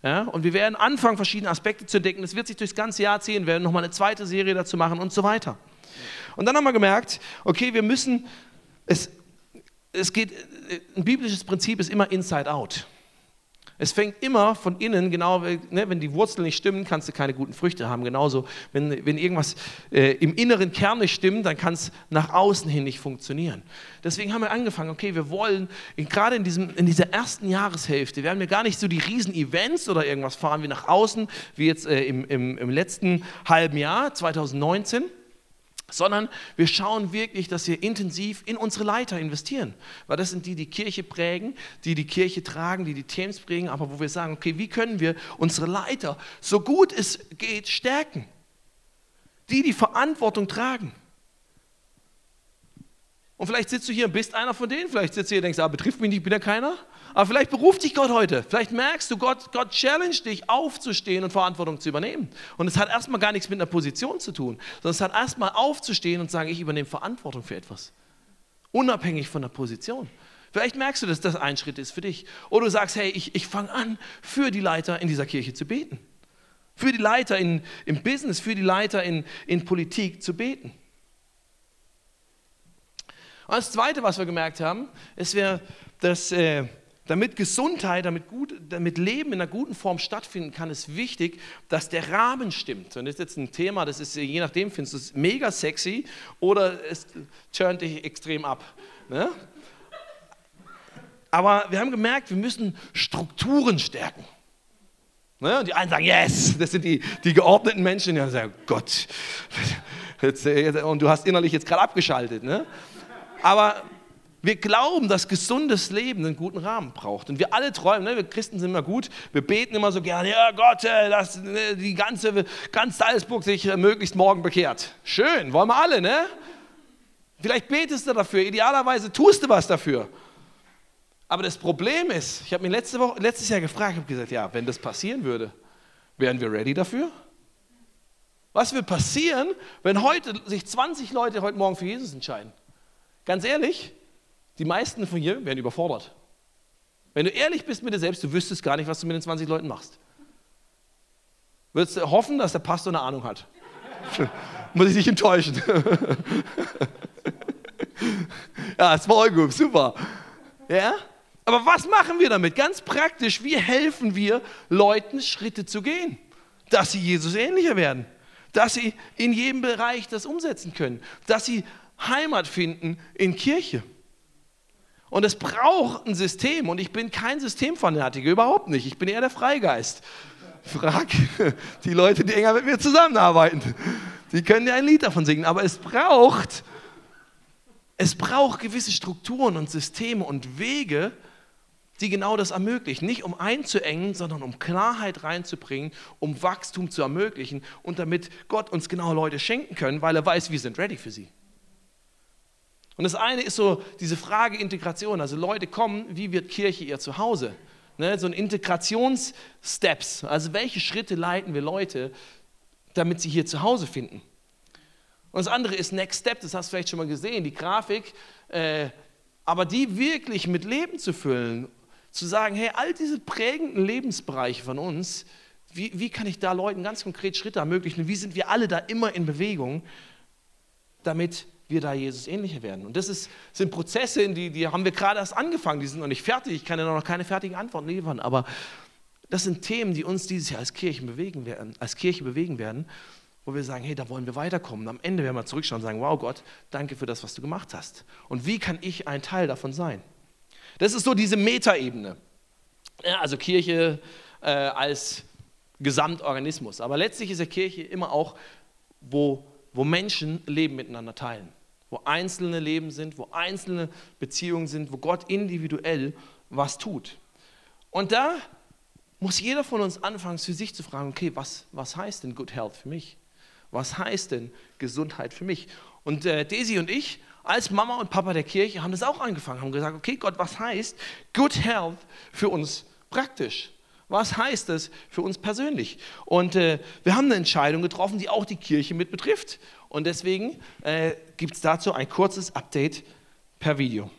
Ja? Und wir werden anfangen, verschiedene Aspekte zu entdecken. Das wird sich durchs ganze Jahr ziehen, wir werden nochmal eine zweite Serie dazu machen und so weiter. Und dann haben wir gemerkt, okay, wir müssen, es, es geht, ein biblisches Prinzip ist immer Inside Out. Es fängt immer von innen, genau, ne, wenn die Wurzeln nicht stimmen, kannst du keine guten Früchte haben. Genauso, wenn, wenn irgendwas äh, im inneren Kern nicht stimmt, dann kann es nach außen hin nicht funktionieren. Deswegen haben wir angefangen, okay, wir wollen, gerade in, diesem, in dieser ersten Jahreshälfte, werden wir gar nicht so die riesen Events oder irgendwas fahren wie nach außen, wie jetzt äh, im, im, im letzten halben Jahr, 2019 sondern wir schauen wirklich, dass wir intensiv in unsere Leiter investieren. Weil das sind die, die Kirche prägen, die die Kirche tragen, die die Teams prägen, aber wo wir sagen, okay, wie können wir unsere Leiter so gut es geht stärken? Die, die Verantwortung tragen. Und vielleicht sitzt du hier und bist einer von denen, vielleicht sitzt du hier und denkst, ah, betrifft mich nicht, ich bin ja keiner. Aber vielleicht beruft dich Gott heute. Vielleicht merkst du, Gott, Gott challenge dich, aufzustehen und Verantwortung zu übernehmen. Und es hat erstmal gar nichts mit einer Position zu tun, sondern es hat erstmal aufzustehen und zu sagen, ich übernehme Verantwortung für etwas. Unabhängig von der Position. Vielleicht merkst du, dass das ein Schritt ist für dich. Oder du sagst, hey, ich, ich fange an, für die Leiter in dieser Kirche zu beten. Für die Leiter in, im Business, für die Leiter in, in Politik zu beten. Und das Zweite, was wir gemerkt haben, ist, dass äh, damit Gesundheit, damit, gut, damit Leben in einer guten Form stattfinden kann, ist wichtig, dass der Rahmen stimmt. Und das ist jetzt ein Thema, das ist je nachdem, findest du es mega sexy oder es turnt dich extrem ab. Ne? Aber wir haben gemerkt, wir müssen Strukturen stärken. Ne? Und die einen sagen, yes, das sind die, die geordneten Menschen. Die anderen sagen, Gott, jetzt, und du hast innerlich jetzt gerade abgeschaltet. Ne? Aber wir glauben, dass gesundes Leben einen guten Rahmen braucht. Und wir alle träumen, ne? wir Christen sind immer gut, wir beten immer so gerne, ja Gott, äh, dass ne, die ganze, ganz Salzburg sich äh, möglichst morgen bekehrt. Schön, wollen wir alle, ne? Vielleicht betest du dafür, idealerweise tust du was dafür. Aber das Problem ist, ich habe mir letzte letztes Jahr gefragt, habe gesagt, ja, wenn das passieren würde, wären wir ready dafür? Was wird passieren, wenn heute sich 20 Leute heute Morgen für Jesus entscheiden? Ganz ehrlich, die meisten von hier werden überfordert. Wenn du ehrlich bist mit dir selbst, du wüsstest gar nicht, was du mit den 20 Leuten machst. Würdest du hoffen, dass der Pastor eine Ahnung hat? Muss ich dich enttäuschen. ja, Small Group, super. Ja? Aber was machen wir damit? Ganz praktisch, wie helfen wir Leuten, Schritte zu gehen, dass sie Jesus ähnlicher werden, dass sie in jedem Bereich das umsetzen können, dass sie Heimat finden in Kirche. Und es braucht ein System und ich bin kein Systemfanatiker, überhaupt nicht. Ich bin eher der Freigeist. Frag die Leute, die enger mit mir zusammenarbeiten. Die können dir ein Lied davon singen. Aber es braucht, es braucht gewisse Strukturen und Systeme und Wege, die genau das ermöglichen. Nicht um einzuengen, sondern um Klarheit reinzubringen, um Wachstum zu ermöglichen und damit Gott uns genau Leute schenken können, weil er weiß, wir sind ready für sie. Und das eine ist so diese Frage Integration. Also Leute kommen, wie wird Kirche ihr Zuhause? Ne, so ein Integrationssteps. Also welche Schritte leiten wir Leute, damit sie hier zu Hause finden? Und das andere ist Next Step, das hast du vielleicht schon mal gesehen, die Grafik. Äh, aber die wirklich mit Leben zu füllen, zu sagen, hey, all diese prägenden Lebensbereiche von uns, wie, wie kann ich da Leuten ganz konkret Schritte ermöglichen? Wie sind wir alle da immer in Bewegung, damit wir da Jesus ähnlicher werden. Und das ist, sind Prozesse, die, die haben wir gerade erst angefangen, die sind noch nicht fertig. Ich kann ja noch keine fertigen Antworten liefern, aber das sind Themen, die uns dieses Jahr als Kirche bewegen werden, als Kirche bewegen werden, wo wir sagen, hey, da wollen wir weiterkommen. Am Ende werden wir zurückschauen und sagen, wow Gott, danke für das, was du gemacht hast. Und wie kann ich ein Teil davon sein? Das ist so diese Metaebene. Ja, also Kirche äh, als Gesamtorganismus. Aber letztlich ist ja Kirche immer auch, wo, wo Menschen Leben miteinander teilen wo einzelne Leben sind, wo einzelne Beziehungen sind, wo Gott individuell was tut. Und da muss jeder von uns anfangen, für sich zu fragen, okay, was, was heißt denn Good Health für mich? Was heißt denn Gesundheit für mich? Und äh, Daisy und ich, als Mama und Papa der Kirche, haben das auch angefangen, haben gesagt, okay, Gott, was heißt Good Health für uns praktisch? Was heißt das für uns persönlich? Und äh, wir haben eine Entscheidung getroffen, die auch die Kirche mit betrifft. Und deswegen äh, gibt es dazu ein kurzes Update per Video.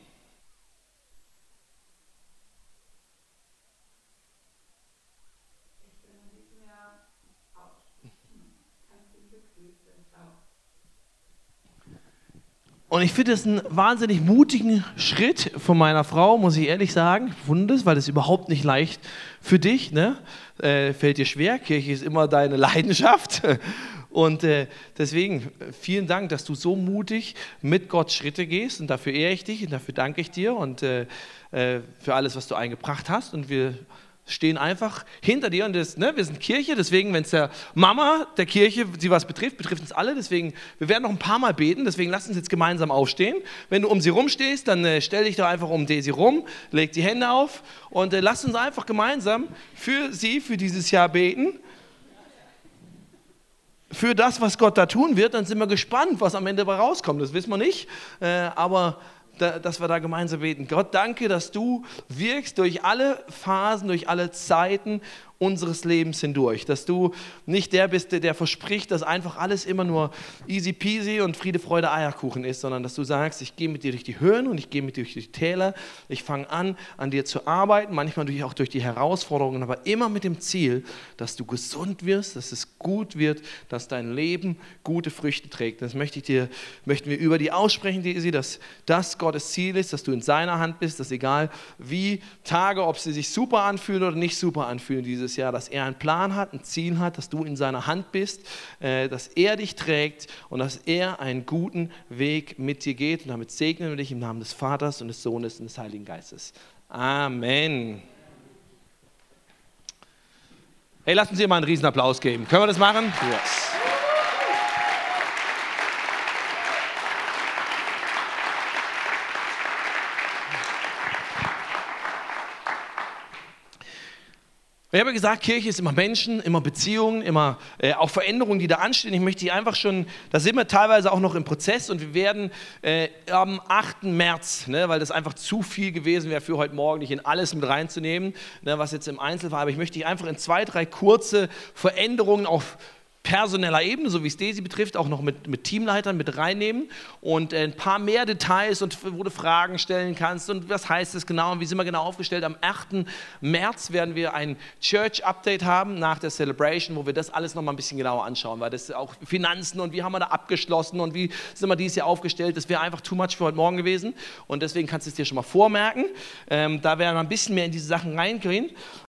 Und ich finde es einen wahnsinnig mutigen Schritt von meiner Frau, muss ich ehrlich sagen. Ich wundere es, weil es überhaupt nicht leicht für dich, ne? Äh, fällt dir schwer. Kirche ist immer deine Leidenschaft. Und äh, deswegen vielen Dank, dass du so mutig mit Gott Schritte gehst und dafür ehre ich dich und dafür danke ich dir und äh, äh, für alles, was du eingebracht hast. Und wir stehen einfach hinter dir und das, ne, wir sind Kirche, deswegen, wenn es der Mama der Kirche, sie was betrifft, betrifft uns alle, deswegen, wir werden noch ein paar Mal beten, deswegen lass uns jetzt gemeinsam aufstehen. Wenn du um sie rumstehst, dann äh, stell dich doch einfach um Daisy rum, leg die Hände auf und äh, lass uns einfach gemeinsam für sie, für dieses Jahr beten für das, was Gott da tun wird, dann sind wir gespannt, was am Ende dabei rauskommt. Das wissen wir nicht, äh, aber dass wir da gemeinsam beten. Gott, danke, dass du wirkst durch alle Phasen, durch alle Zeiten unseres Lebens hindurch. Dass du nicht der bist, der verspricht, dass einfach alles immer nur easy peasy und Friede, Freude, Eierkuchen ist, sondern dass du sagst, ich gehe mit dir durch die Höhen und ich gehe mit dir durch die Täler. Ich fange an, an dir zu arbeiten, manchmal auch durch die Herausforderungen, aber immer mit dem Ziel, dass du gesund wirst, dass es gut wird, dass dein Leben gute Früchte trägt. Das möchte ich dir, möchten wir über die aussprechen, Desi, dass das Gottes Ziel ist, dass du in seiner Hand bist, dass egal wie Tage, ob sie sich super anfühlen oder nicht super anfühlen, diese dieses Jahr, dass er einen Plan hat, ein Ziel hat, dass du in seiner Hand bist, äh, dass er dich trägt und dass er einen guten Weg mit dir geht. Und damit segnen wir dich im Namen des Vaters und des Sohnes und des Heiligen Geistes. Amen. Hey, lassen Sie mal einen riesen Applaus geben. Können wir das machen? Yes. Ich habe gesagt, Kirche ist immer Menschen, immer Beziehungen, immer äh, auch Veränderungen, die da anstehen. Ich möchte die einfach schon, da sind wir teilweise auch noch im Prozess und wir werden äh, am 8. März, ne, weil das einfach zu viel gewesen wäre für heute Morgen, nicht in alles mit reinzunehmen, ne, was jetzt im Einzel war, aber ich möchte dich einfach in zwei, drei kurze Veränderungen auf personeller Ebene, so wie es Daisy betrifft, auch noch mit, mit Teamleitern mit reinnehmen und äh, ein paar mehr Details und wo du Fragen stellen kannst und was heißt das genau und wie sind wir genau aufgestellt. Am 8. März werden wir ein Church Update haben nach der Celebration, wo wir das alles noch mal ein bisschen genauer anschauen, weil das auch Finanzen und wie haben wir da abgeschlossen und wie sind wir dieses Jahr aufgestellt, das wäre einfach too much für heute Morgen gewesen und deswegen kannst du es dir schon mal vormerken. Ähm, da werden wir ein bisschen mehr in diese Sachen reingehen.